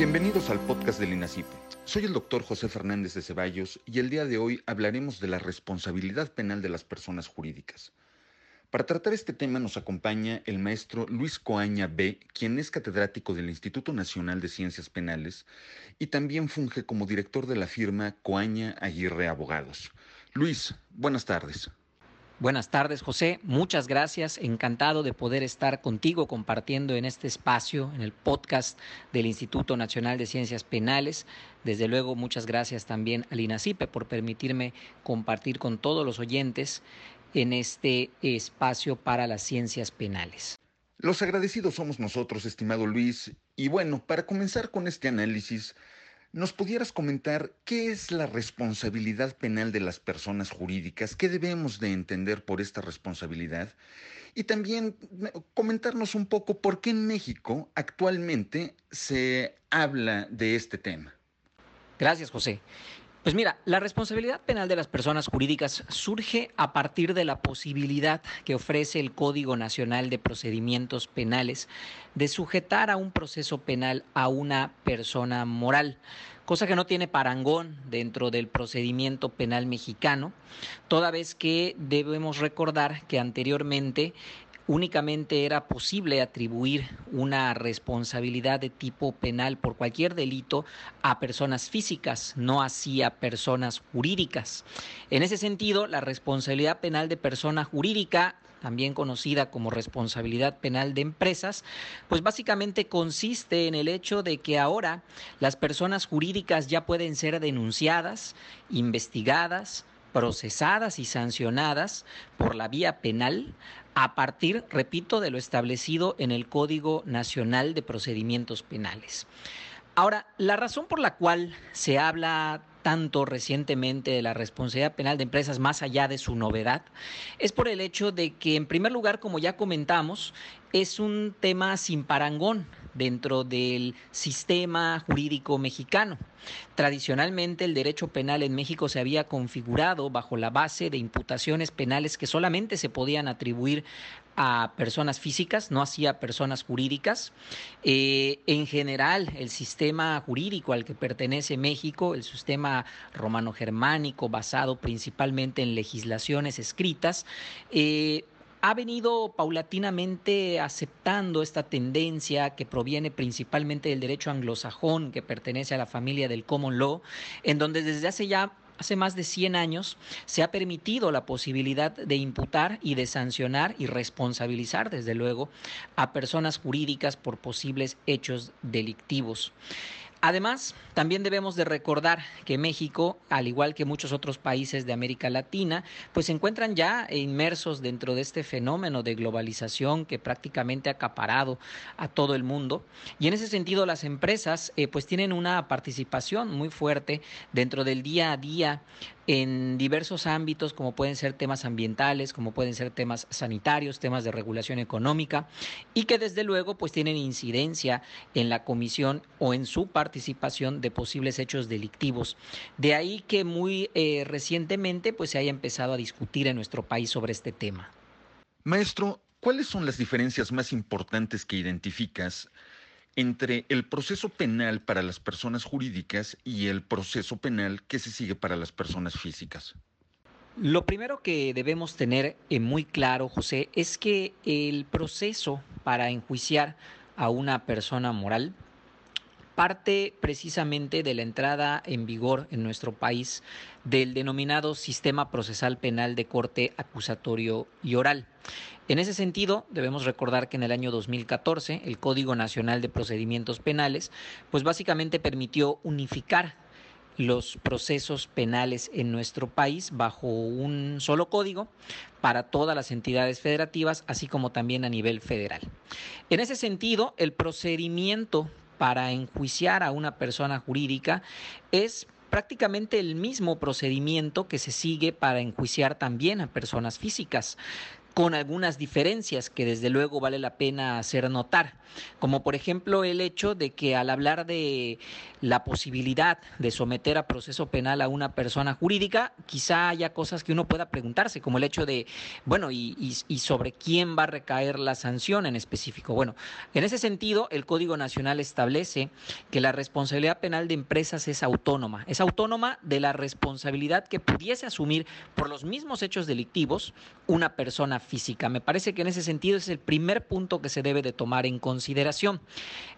Bienvenidos al podcast del INACIP. Soy el doctor José Fernández de Ceballos y el día de hoy hablaremos de la responsabilidad penal de las personas jurídicas. Para tratar este tema nos acompaña el maestro Luis Coaña B., quien es catedrático del Instituto Nacional de Ciencias Penales y también funge como director de la firma Coaña Aguirre Abogados. Luis, buenas tardes. Buenas tardes, José. Muchas gracias. Encantado de poder estar contigo compartiendo en este espacio, en el podcast del Instituto Nacional de Ciencias Penales. Desde luego, muchas gracias también al INACIPE por permitirme compartir con todos los oyentes en este espacio para las ciencias penales. Los agradecidos somos nosotros, estimado Luis. Y bueno, para comenzar con este análisis, ¿Nos pudieras comentar qué es la responsabilidad penal de las personas jurídicas? ¿Qué debemos de entender por esta responsabilidad? Y también comentarnos un poco por qué en México actualmente se habla de este tema. Gracias, José. Pues mira, la responsabilidad penal de las personas jurídicas surge a partir de la posibilidad que ofrece el Código Nacional de Procedimientos Penales de sujetar a un proceso penal a una persona moral, cosa que no tiene parangón dentro del procedimiento penal mexicano, toda vez que debemos recordar que anteriormente únicamente era posible atribuir una responsabilidad de tipo penal por cualquier delito a personas físicas, no así a personas jurídicas. En ese sentido, la responsabilidad penal de persona jurídica también conocida como responsabilidad penal de empresas, pues básicamente consiste en el hecho de que ahora las personas jurídicas ya pueden ser denunciadas, investigadas, procesadas y sancionadas por la vía penal a partir, repito, de lo establecido en el Código Nacional de Procedimientos Penales. Ahora, la razón por la cual se habla tanto recientemente de la responsabilidad penal de empresas más allá de su novedad es por el hecho de que, en primer lugar, como ya comentamos, es un tema sin parangón dentro del sistema jurídico mexicano. Tradicionalmente el derecho penal en México se había configurado bajo la base de imputaciones penales que solamente se podían atribuir a personas físicas, no hacía personas jurídicas. Eh, en general, el sistema jurídico al que pertenece México, el sistema romano-germánico, basado principalmente en legislaciones escritas, eh, ha venido paulatinamente aceptando esta tendencia que proviene principalmente del derecho anglosajón, que pertenece a la familia del common law, en donde desde hace ya hace más de 100 años se ha permitido la posibilidad de imputar y de sancionar y responsabilizar, desde luego, a personas jurídicas por posibles hechos delictivos. Además, también debemos de recordar que México, al igual que muchos otros países de América Latina, pues se encuentran ya inmersos dentro de este fenómeno de globalización que prácticamente ha acaparado a todo el mundo. Y en ese sentido, las empresas eh, pues tienen una participación muy fuerte dentro del día a día en diversos ámbitos, como pueden ser temas ambientales, como pueden ser temas sanitarios, temas de regulación económica, y que desde luego pues tienen incidencia en la comisión o en su participación de posibles hechos delictivos. De ahí que muy eh, recientemente pues se haya empezado a discutir en nuestro país sobre este tema. Maestro, ¿cuáles son las diferencias más importantes que identificas entre el proceso penal para las personas jurídicas y el proceso penal que se sigue para las personas físicas? Lo primero que debemos tener muy claro, José, es que el proceso para enjuiciar a una persona moral parte precisamente de la entrada en vigor en nuestro país del denominado Sistema Procesal Penal de Corte Acusatorio y Oral. En ese sentido, debemos recordar que en el año 2014 el Código Nacional de Procedimientos Penales, pues básicamente permitió unificar los procesos penales en nuestro país bajo un solo código para todas las entidades federativas, así como también a nivel federal. En ese sentido, el procedimiento para enjuiciar a una persona jurídica es prácticamente el mismo procedimiento que se sigue para enjuiciar también a personas físicas con algunas diferencias que desde luego vale la pena hacer notar, como por ejemplo el hecho de que al hablar de la posibilidad de someter a proceso penal a una persona jurídica, quizá haya cosas que uno pueda preguntarse, como el hecho de, bueno, y, sobre quién va a recaer la sanción en específico. Bueno, en ese sentido, el Código Nacional establece que la responsabilidad penal de empresas es autónoma, es autónoma de la responsabilidad que pudiese asumir por los mismos hechos delictivos una persona. Me parece que en ese sentido es el primer punto que se debe de tomar en consideración.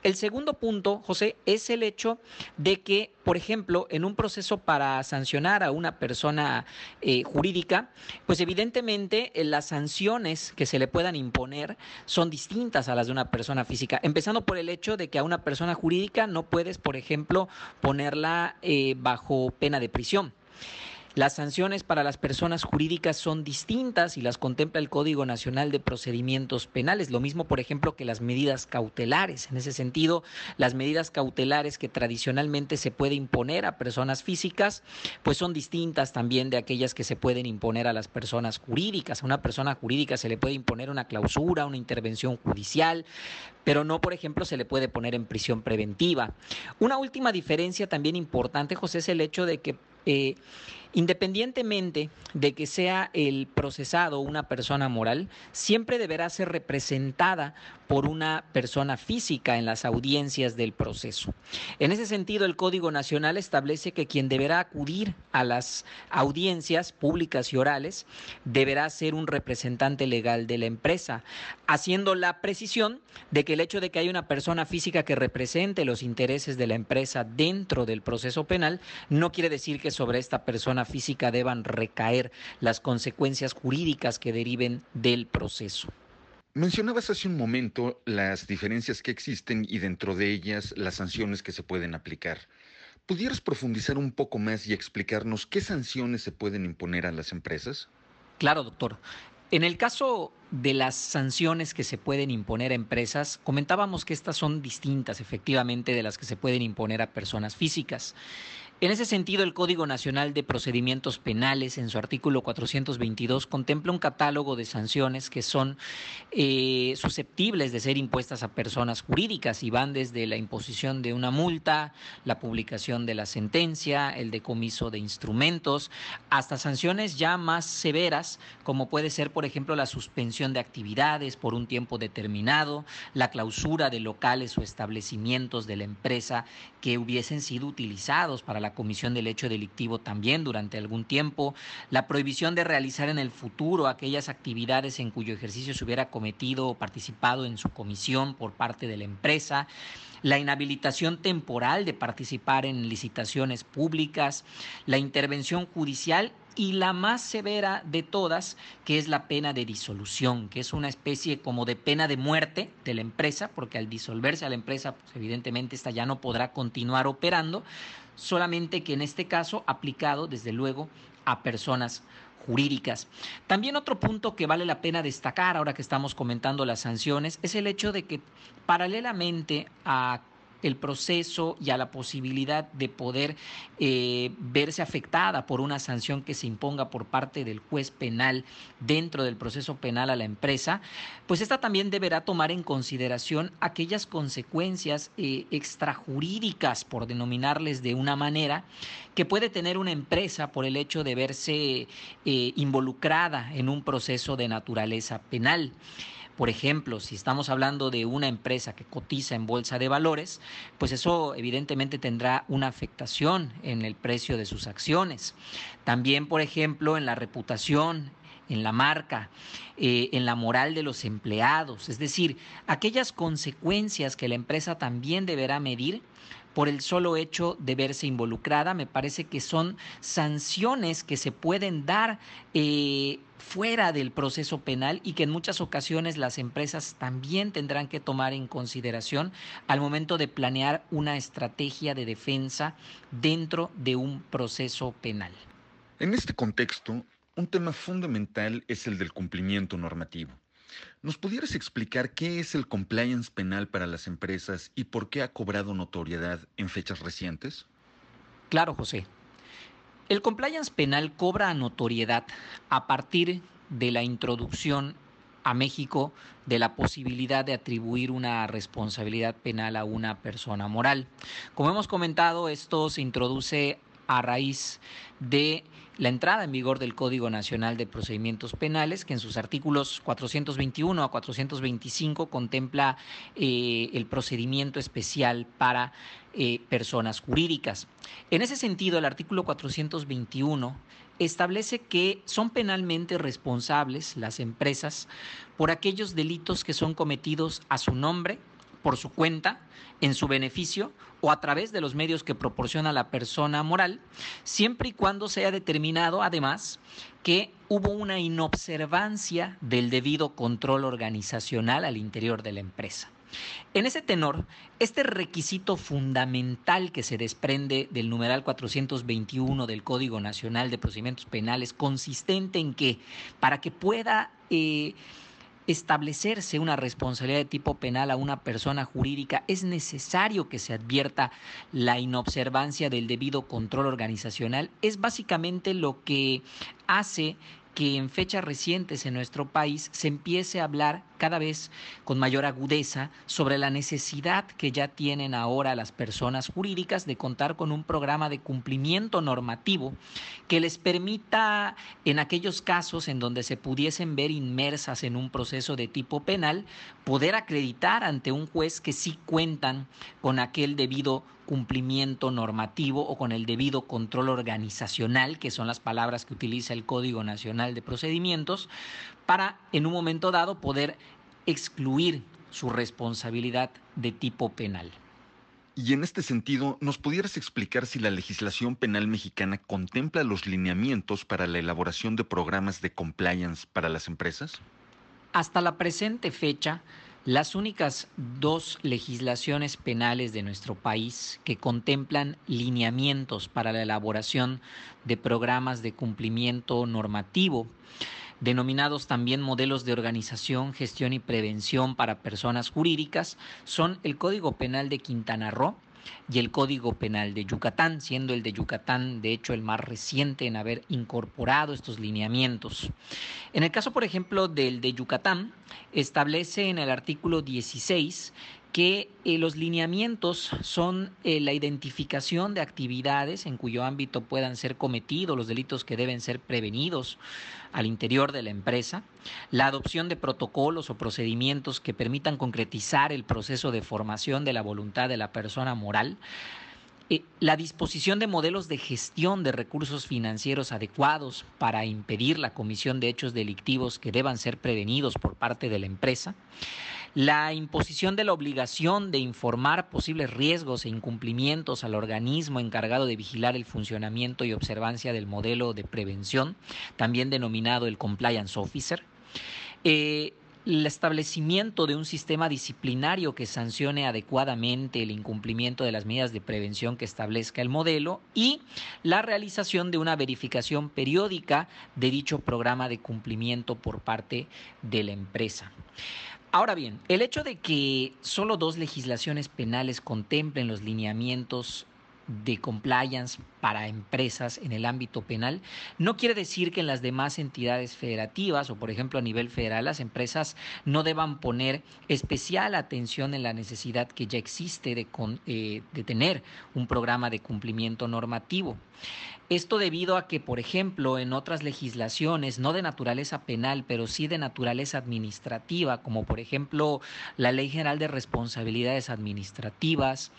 El segundo punto, José, es el hecho de que, por ejemplo, en un proceso para sancionar a una persona eh, jurídica, pues evidentemente eh, las sanciones que se le puedan imponer son distintas a las de una persona física, empezando por el hecho de que a una persona jurídica no puedes, por ejemplo, ponerla eh, bajo pena de prisión. Las sanciones para las personas jurídicas son distintas y las contempla el Código Nacional de Procedimientos Penales. Lo mismo, por ejemplo, que las medidas cautelares. En ese sentido, las medidas cautelares que tradicionalmente se puede imponer a personas físicas, pues son distintas también de aquellas que se pueden imponer a las personas jurídicas. A una persona jurídica se le puede imponer una clausura, una intervención judicial, pero no, por ejemplo, se le puede poner en prisión preventiva. Una última diferencia también importante, José, es el hecho de que eh, independientemente de que sea el procesado una persona moral, siempre deberá ser representada por una persona física en las audiencias del proceso. En ese sentido, el Código Nacional establece que quien deberá acudir a las audiencias públicas y orales deberá ser un representante legal de la empresa, haciendo la precisión de que el hecho de que haya una persona física que represente los intereses de la empresa dentro del proceso penal no quiere decir que sobre esta persona física deban recaer las consecuencias jurídicas que deriven del proceso. Mencionabas hace un momento las diferencias que existen y dentro de ellas las sanciones que se pueden aplicar. ¿Pudieras profundizar un poco más y explicarnos qué sanciones se pueden imponer a las empresas? Claro, doctor. En el caso de las sanciones que se pueden imponer a empresas, comentábamos que estas son distintas efectivamente de las que se pueden imponer a personas físicas. En ese sentido, el Código Nacional de Procedimientos Penales, en su artículo 422, contempla un catálogo de sanciones que son eh, susceptibles de ser impuestas a personas jurídicas y van desde la imposición de una multa, la publicación de la sentencia, el decomiso de instrumentos, hasta sanciones ya más severas, como puede ser, por ejemplo, la suspensión de actividades por un tiempo determinado, la clausura de locales o establecimientos de la empresa que hubiesen sido utilizados para comisión del hecho delictivo también durante algún tiempo, la prohibición de realizar en el futuro aquellas actividades en cuyo ejercicio se hubiera cometido o participado en su comisión por parte de la empresa, la inhabilitación temporal de participar en licitaciones públicas, la intervención judicial y la más severa de todas, que es la pena de disolución, que es una especie como de pena de muerte de la empresa, porque al disolverse a la empresa, pues evidentemente esta ya no podrá continuar operando, solamente que en este caso aplicado desde luego a personas jurídicas. También otro punto que vale la pena destacar ahora que estamos comentando las sanciones es el hecho de que paralelamente a el proceso y a la posibilidad de poder eh, verse afectada por una sanción que se imponga por parte del juez penal dentro del proceso penal a la empresa, pues esta también deberá tomar en consideración aquellas consecuencias eh, extrajurídicas, por denominarles de una manera, que puede tener una empresa por el hecho de verse eh, involucrada en un proceso de naturaleza penal. Por ejemplo, si estamos hablando de una empresa que cotiza en bolsa de valores, pues eso evidentemente tendrá una afectación en el precio de sus acciones. También, por ejemplo, en la reputación, en la marca, eh, en la moral de los empleados, es decir, aquellas consecuencias que la empresa también deberá medir por el solo hecho de verse involucrada. Me parece que son sanciones que se pueden dar eh, fuera del proceso penal y que en muchas ocasiones las empresas también tendrán que tomar en consideración al momento de planear una estrategia de defensa dentro de un proceso penal. En este contexto, un tema fundamental es el del cumplimiento normativo. ¿Nos pudieras explicar qué es el compliance penal para las empresas y por qué ha cobrado notoriedad en fechas recientes? Claro, José. El compliance penal cobra notoriedad a partir de la introducción a México de la posibilidad de atribuir una responsabilidad penal a una persona moral. Como hemos comentado, esto se introduce a raíz de la entrada en vigor del Código Nacional de Procedimientos Penales, que en sus artículos 421 a 425 contempla eh, el procedimiento especial para eh, personas jurídicas. En ese sentido, el artículo 421 establece que son penalmente responsables las empresas por aquellos delitos que son cometidos a su nombre, por su cuenta, en su beneficio o a través de los medios que proporciona la persona moral, siempre y cuando sea determinado, además, que hubo una inobservancia del debido control organizacional al interior de la empresa. En ese tenor, este requisito fundamental que se desprende del numeral 421 del Código Nacional de Procedimientos Penales, consistente en que para que pueda eh, establecerse una responsabilidad de tipo penal a una persona jurídica, es necesario que se advierta la inobservancia del debido control organizacional. Es básicamente lo que hace que en fechas recientes en nuestro país se empiece a hablar cada vez con mayor agudeza sobre la necesidad que ya tienen ahora las personas jurídicas de contar con un programa de cumplimiento normativo que les permita, en aquellos casos en donde se pudiesen ver inmersas en un proceso de tipo penal, poder acreditar ante un juez que sí cuentan con aquel debido cumplimiento normativo o con el debido control organizacional, que son las palabras que utiliza el Código Nacional de Procedimientos, para en un momento dado poder excluir su responsabilidad de tipo penal. Y en este sentido, ¿nos pudieras explicar si la legislación penal mexicana contempla los lineamientos para la elaboración de programas de compliance para las empresas? Hasta la presente fecha, las únicas dos legislaciones penales de nuestro país que contemplan lineamientos para la elaboración de programas de cumplimiento normativo, denominados también modelos de organización, gestión y prevención para personas jurídicas, son el Código Penal de Quintana Roo, y el Código Penal de Yucatán, siendo el de Yucatán de hecho el más reciente en haber incorporado estos lineamientos. En el caso, por ejemplo, del de Yucatán, establece en el artículo 16 que eh, los lineamientos son eh, la identificación de actividades en cuyo ámbito puedan ser cometidos los delitos que deben ser prevenidos al interior de la empresa, la adopción de protocolos o procedimientos que permitan concretizar el proceso de formación de la voluntad de la persona moral, eh, la disposición de modelos de gestión de recursos financieros adecuados para impedir la comisión de hechos delictivos que deban ser prevenidos por parte de la empresa, la imposición de la obligación de informar posibles riesgos e incumplimientos al organismo encargado de vigilar el funcionamiento y observancia del modelo de prevención, también denominado el Compliance Officer. Eh, el establecimiento de un sistema disciplinario que sancione adecuadamente el incumplimiento de las medidas de prevención que establezca el modelo y la realización de una verificación periódica de dicho programa de cumplimiento por parte de la empresa. Ahora bien, el hecho de que solo dos legislaciones penales contemplen los lineamientos de compliance para empresas en el ámbito penal, no quiere decir que en las demás entidades federativas o por ejemplo a nivel federal las empresas no deban poner especial atención en la necesidad que ya existe de, eh, de tener un programa de cumplimiento normativo. Esto debido a que, por ejemplo, en otras legislaciones, no de naturaleza penal, pero sí de naturaleza administrativa, como por ejemplo la Ley General de Responsabilidades Administrativas,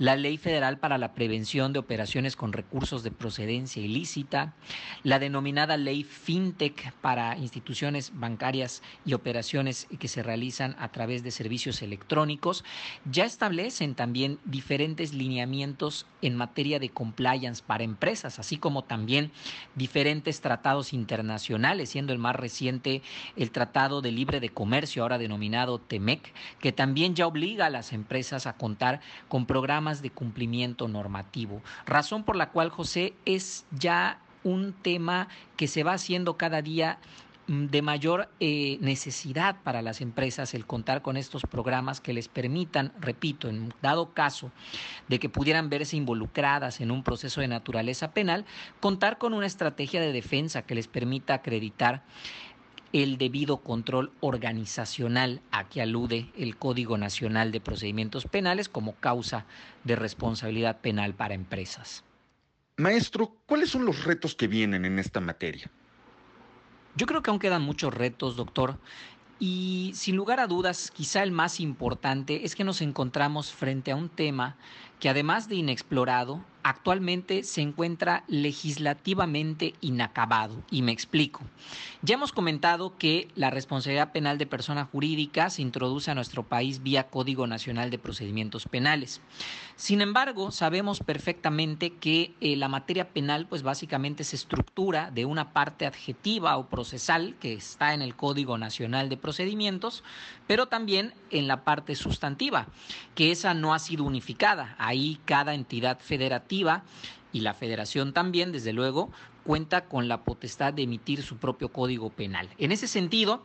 la Ley Federal para la Prevención de Operaciones con Recursos de Procedencia Ilícita, la denominada Ley FinTech para instituciones bancarias y operaciones que se realizan a través de servicios electrónicos, ya establecen también diferentes lineamientos en materia de compliance para empresas, así como también diferentes tratados internacionales, siendo el más reciente el Tratado de Libre de Comercio, ahora denominado TEMEC, que también ya obliga a las empresas a contar con programas de cumplimiento normativo. Razón por la cual, José, es ya un tema que se va haciendo cada día Mm, de mayor eh, necesidad para las empresas el contar con estos programas que les permitan, repito, en dado caso de que pudieran verse involucradas en un proceso de naturaleza penal, contar con una estrategia de defensa que les permita acreditar el debido control organizacional a que alude el Código Nacional de Procedimientos Penales como causa de responsabilidad penal para empresas. Maestro, ¿cuáles son los retos que vienen en esta materia? Yo creo que aún quedan muchos retos, doctor, y sin lugar a dudas, quizá el más importante es que nos encontramos frente a un tema que además de inexplorado, actualmente se encuentra legislativamente inacabado. Y me explico. Ya hemos comentado que la responsabilidad penal de persona jurídica se introduce a nuestro país vía Código Nacional de Procedimientos Penales. Sin embargo, sabemos perfectamente que eh, la materia penal, pues básicamente se estructura de una parte adjetiva o procesal que está en el Código Nacional de Procedimientos, pero también en la parte sustantiva, que esa no ha sido unificada. Ahí cada entidad federativa y la federación también, desde luego, cuenta con la potestad de emitir su propio código penal. En ese sentido,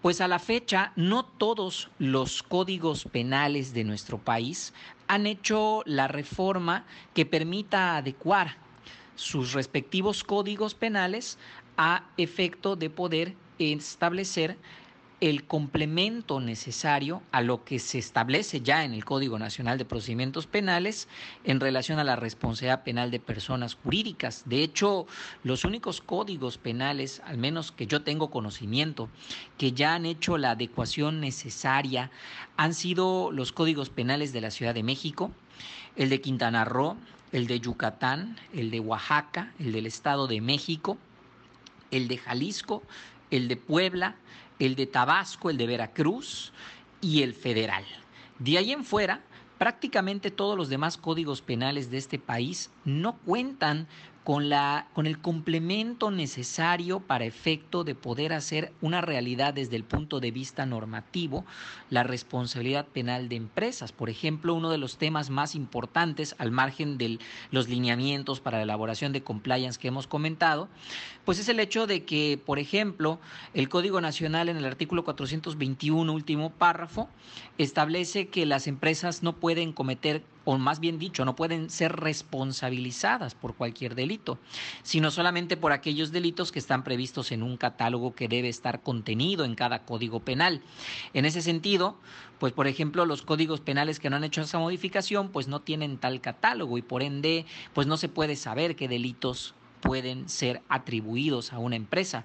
pues a la fecha no todos los códigos penales de nuestro país han hecho la reforma que permita adecuar sus respectivos códigos penales a efecto de poder establecer el complemento necesario a lo que se establece ya en el Código Nacional de Procedimientos Penales en relación a la responsabilidad penal de personas jurídicas. De hecho, los únicos códigos penales, al menos que yo tengo conocimiento, que ya han hecho la adecuación necesaria, han sido los códigos penales de la Ciudad de México, el de Quintana Roo, el de Yucatán, el de Oaxaca, el del Estado de México, el de Jalisco, el de Puebla, el de Tabasco, el de Veracruz y el federal. De ahí en fuera, prácticamente todos los demás códigos penales de este país no cuentan con, la, con el complemento necesario para efecto de poder hacer una realidad desde el punto de vista normativo la responsabilidad penal de empresas. Por ejemplo, uno de los temas más importantes al margen de los lineamientos para la elaboración de compliance que hemos comentado, pues es el hecho de que, por ejemplo, el Código Nacional en el artículo 421, último párrafo, establece que las empresas no pueden cometer o más bien dicho, no pueden ser responsabilizadas por cualquier delito, sino solamente por aquellos delitos que están previstos en un catálogo que debe estar contenido en cada código penal. En ese sentido, pues por ejemplo, los códigos penales que no han hecho esa modificación, pues no tienen tal catálogo y por ende, pues no se puede saber qué delitos pueden ser atribuidos a una empresa.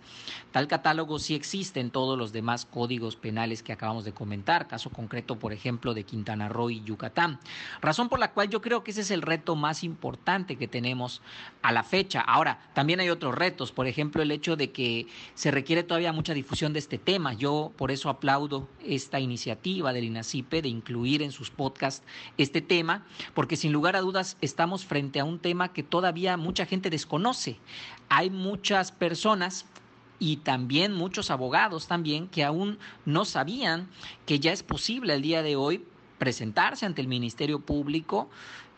Tal catálogo sí existe en todos los demás códigos penales que acabamos de comentar, caso concreto, por ejemplo, de Quintana Roo y Yucatán. Razón por la cual yo creo que ese es el reto más importante que tenemos a la fecha. Ahora, también hay otros retos, por ejemplo, el hecho de que se requiere todavía mucha difusión de este tema. Yo por eso aplaudo esta iniciativa del INACIPE de incluir en sus podcasts este tema, porque sin lugar a dudas estamos frente a un tema que todavía mucha gente desconoce hay muchas personas y también muchos abogados también que aún no sabían que ya es posible el día de hoy presentarse ante el Ministerio Público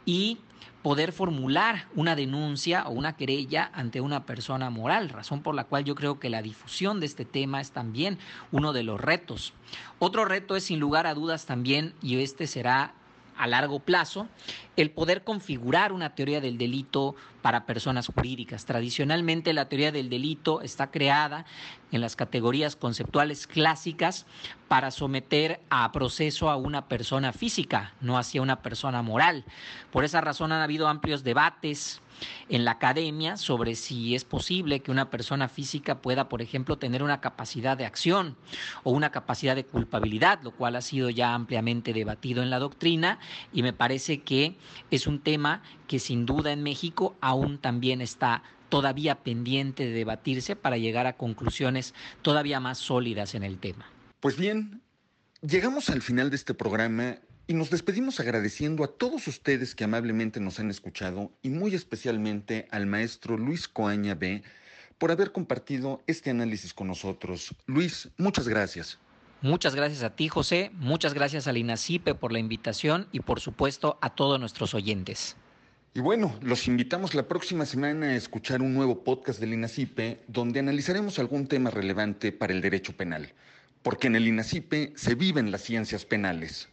y poder formular una denuncia o una querella ante una persona moral, razón por la cual yo creo que la difusión de este tema es también uno de los retos. Otro reto es sin lugar a dudas también, y este será a largo plazo el poder configurar una teoría del delito para personas jurídicas. Tradicionalmente la teoría del delito está creada en las categorías conceptuales clásicas para someter a proceso a una persona física, no hacia una persona moral. Por esa razón han habido amplios debates en la academia sobre si es posible que una persona física pueda, por ejemplo, tener una capacidad de acción o una capacidad de culpabilidad, lo cual ha sido ya ampliamente debatido en la doctrina y me parece que es un tema que sin duda en México aún también está todavía pendiente de debatirse para llegar a conclusiones todavía más sólidas en el tema. Pues bien, llegamos al final de este programa y nos despedimos agradeciendo a todos ustedes que amablemente nos han escuchado y muy especialmente al maestro Luis Coaña B por haber compartido este análisis con nosotros. Luis, muchas gracias. Muchas gracias a ti, José. Muchas gracias al INACIPE por la invitación y por supuesto a todos nuestros oyentes. Y bueno, los invitamos la próxima semana a escuchar un nuevo podcast del INACIPE donde analizaremos algún tema relevante para el derecho penal, porque en el INACIPE se viven las ciencias penales.